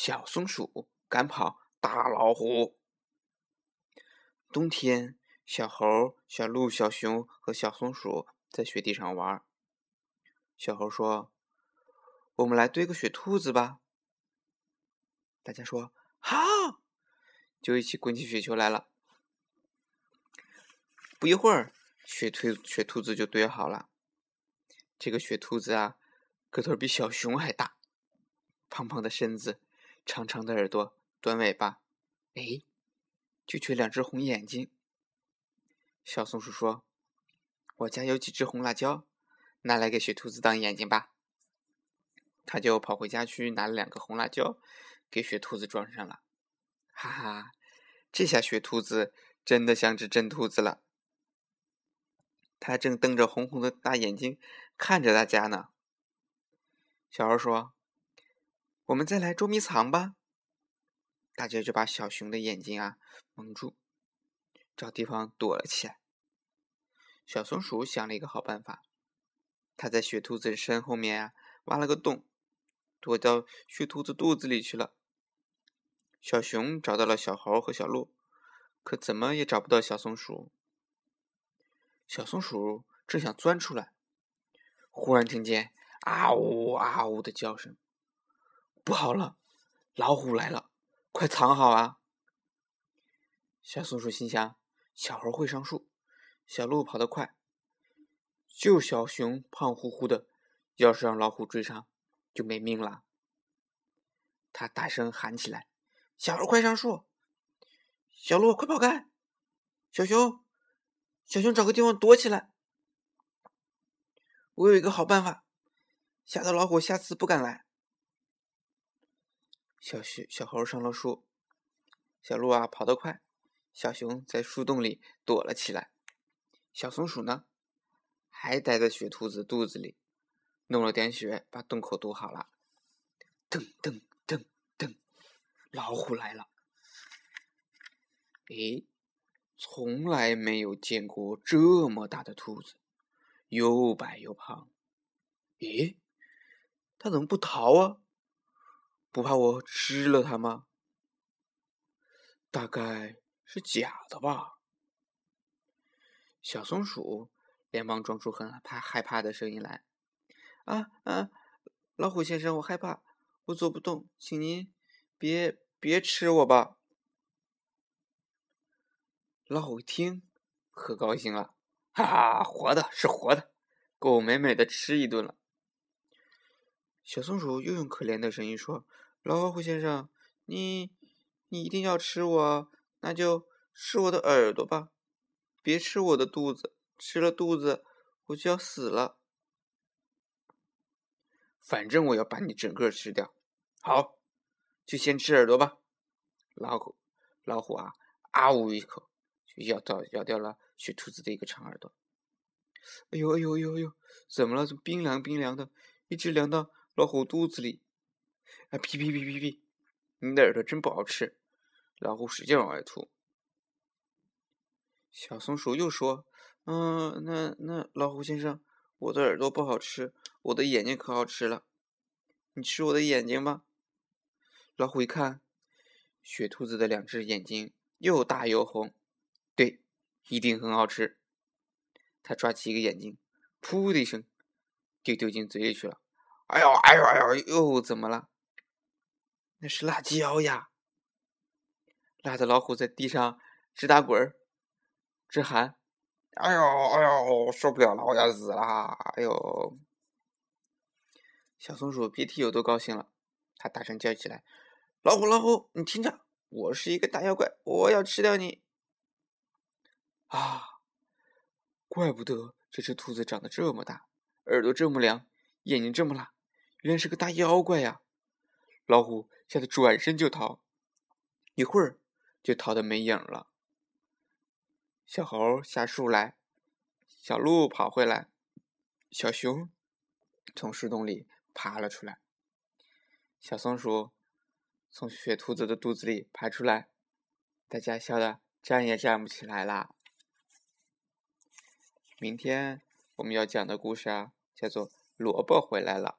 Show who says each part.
Speaker 1: 小松鼠赶跑大老虎。冬天，小猴、小鹿、小熊和小松鼠在雪地上玩。小猴说：“我们来堆个雪兔子吧。”大家说：“好！”就一起滚起雪球来了。不一会儿，雪兔雪兔子就堆好了。这个雪兔子啊，个头比小熊还大，胖胖的身子。长长的耳朵，短尾巴，哎，就缺两只红眼睛。小松鼠说：“我家有几只红辣椒，拿来给雪兔子当眼睛吧。”他就跑回家去拿了两个红辣椒，给雪兔子装上了。哈哈，这下雪兔子真的像只真兔子了。它正瞪着红红的大眼睛看着大家呢。小猴说。我们再来捉迷藏吧！大家就把小熊的眼睛啊蒙住，找地方躲了起来。小松鼠想了一个好办法，它在雪兔子身后面啊挖了个洞，躲到雪兔子肚子里去了。小熊找到了小猴和小鹿，可怎么也找不到小松鼠。小松鼠正想钻出来，忽然听见啊呜啊呜的叫声。不好了，老虎来了！快藏好啊！小松鼠心想：小猴会上树，小鹿跑得快，就小熊胖乎乎的，要是让老虎追上，就没命了。他大声喊起来：“小猴快上树！小鹿快跑开！小熊，小熊找个地方躲起来！我有一个好办法，吓得老虎下次不敢来。”小熊、小猴上了树，小鹿啊跑得快，小熊在树洞里躲了起来。小松鼠呢，还待在雪兔子肚子里，弄了点雪，把洞口堵好了。噔噔噔噔，老虎来了！诶，从来没有见过这么大的兔子，又白又胖。咦，它怎么不逃啊？不怕我吃了它吗？大概是假的吧。小松鼠连忙装出很怕害怕的声音来：“啊啊，老虎先生，我害怕，我走不动，请您别别吃我吧。”老虎一听，可高兴了：“哈哈，活的是活的，够美美的吃一顿了。”小松鼠又用可怜的声音说：“老虎先生，你你一定要吃我，那就吃我的耳朵吧，别吃我的肚子，吃了肚子我就要死了。反正我要把你整个吃掉。好，就先吃耳朵吧。”老虎老虎啊啊呜一口，就咬掉咬掉了雪兔子的一个长耳朵。哎呦哎呦哎呦哎呦，怎么了？怎么冰凉冰凉的，一直凉到。老虎肚子里，啊屁屁屁屁屁，你的耳朵真不好吃。老虎使劲往外吐。小松鼠又说：“嗯，那那老虎先生，我的耳朵不好吃，我的眼睛可好吃了。你吃我的眼睛吧。”老虎一看，雪兔子的两只眼睛又大又红，对，一定很好吃。他抓起一个眼睛，噗的一声，就丢进嘴里去了。哎呦，哎呦，哎呦，又怎么了？那是辣椒呀！辣的老虎在地上直打滚儿，直喊：“哎呦，哎呦，受不了了，我要死了！”哎呦，小松鼠别提有多高兴了，它大声叫起来：“老虎，老虎，你听着，我是一个大妖怪，我要吃掉你！”啊，怪不得这只兔子长得这么大，耳朵这么凉，眼睛这么辣。原来是个大妖怪呀！老虎吓得转身就逃，一会儿就逃得没影了。小猴下树来，小鹿跑回来，小熊从树洞里爬了出来，小松鼠从雪兔子的肚子里爬出来，大家笑得站也站不起来啦。明天我们要讲的故事啊，叫做《萝卜回来了》。